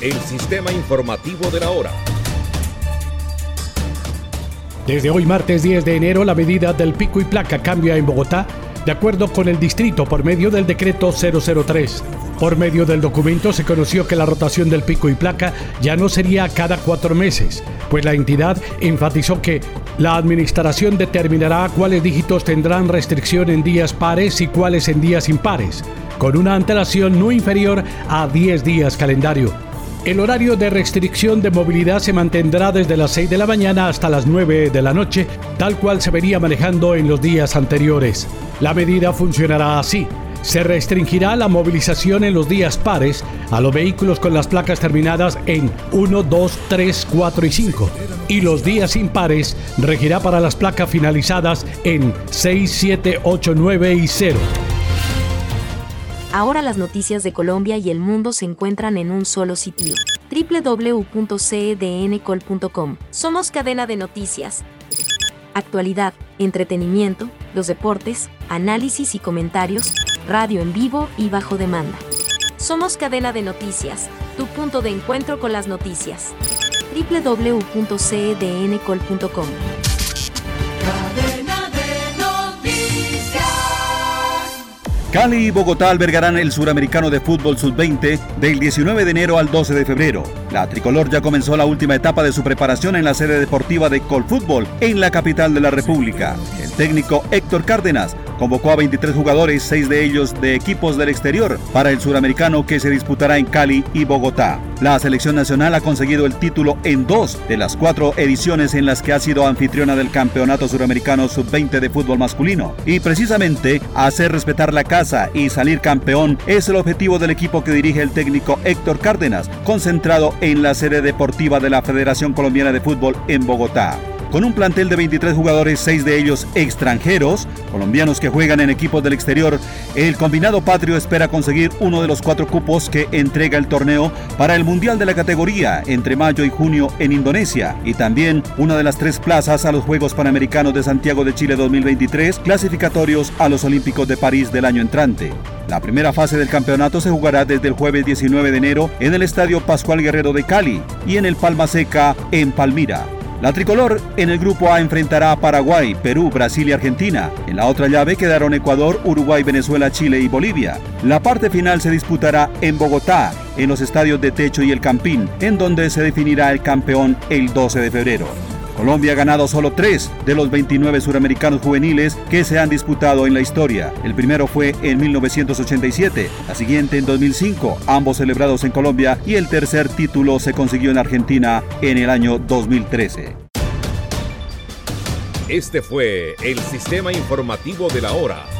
el sistema informativo de la hora. Desde hoy martes 10 de enero la medida del pico y placa cambia en Bogotá de acuerdo con el distrito por medio del decreto 003. Por medio del documento se conoció que la rotación del pico y placa ya no sería cada cuatro meses, pues la entidad enfatizó que la administración determinará cuáles dígitos tendrán restricción en días pares y cuáles en días impares, con una antelación no inferior a 10 días calendario. El horario de restricción de movilidad se mantendrá desde las 6 de la mañana hasta las 9 de la noche, tal cual se venía manejando en los días anteriores. La medida funcionará así. Se restringirá la movilización en los días pares a los vehículos con las placas terminadas en 1, 2, 3, 4 y 5. Y los días impares regirá para las placas finalizadas en 6, 7, 8, 9 y 0. Ahora las noticias de Colombia y el mundo se encuentran en un solo sitio. www.cedncol.com. Somos cadena de noticias. Actualidad, entretenimiento, los deportes, análisis y comentarios, radio en vivo y bajo demanda. Somos cadena de noticias, tu punto de encuentro con las noticias. www.cedncol.com. Cali y Bogotá albergarán el Suramericano de Fútbol Sub-20 del 19 de enero al 12 de febrero. La tricolor ya comenzó la última etapa de su preparación en la sede deportiva de Colfútbol en la capital de la República. El técnico Héctor Cárdenas convocó a 23 jugadores, seis de ellos de equipos del exterior, para el suramericano que se disputará en Cali y Bogotá. La selección nacional ha conseguido el título en dos de las cuatro ediciones en las que ha sido anfitriona del Campeonato Suramericano Sub-20 de fútbol masculino. Y precisamente hacer respetar la casa y salir campeón es el objetivo del equipo que dirige el técnico Héctor Cárdenas, concentrado en la sede deportiva de la Federación Colombiana de Fútbol en Bogotá. Con un plantel de 23 jugadores, 6 de ellos extranjeros, colombianos que juegan en equipos del exterior, el combinado patrio espera conseguir uno de los cuatro cupos que entrega el torneo para el Mundial de la categoría entre mayo y junio en Indonesia y también una de las tres plazas a los Juegos Panamericanos de Santiago de Chile 2023, clasificatorios a los Olímpicos de París del año entrante. La primera fase del campeonato se jugará desde el jueves 19 de enero en el Estadio Pascual Guerrero de Cali y en el Palma Seca en Palmira. La tricolor en el grupo A enfrentará a Paraguay, Perú, Brasil y Argentina. En la otra llave quedaron Ecuador, Uruguay, Venezuela, Chile y Bolivia. La parte final se disputará en Bogotá, en los estadios de Techo y El Campín, en donde se definirá el campeón el 12 de febrero. Colombia ha ganado solo tres de los 29 suramericanos juveniles que se han disputado en la historia. El primero fue en 1987, la siguiente en 2005, ambos celebrados en Colombia, y el tercer título se consiguió en Argentina en el año 2013. Este fue el sistema informativo de la hora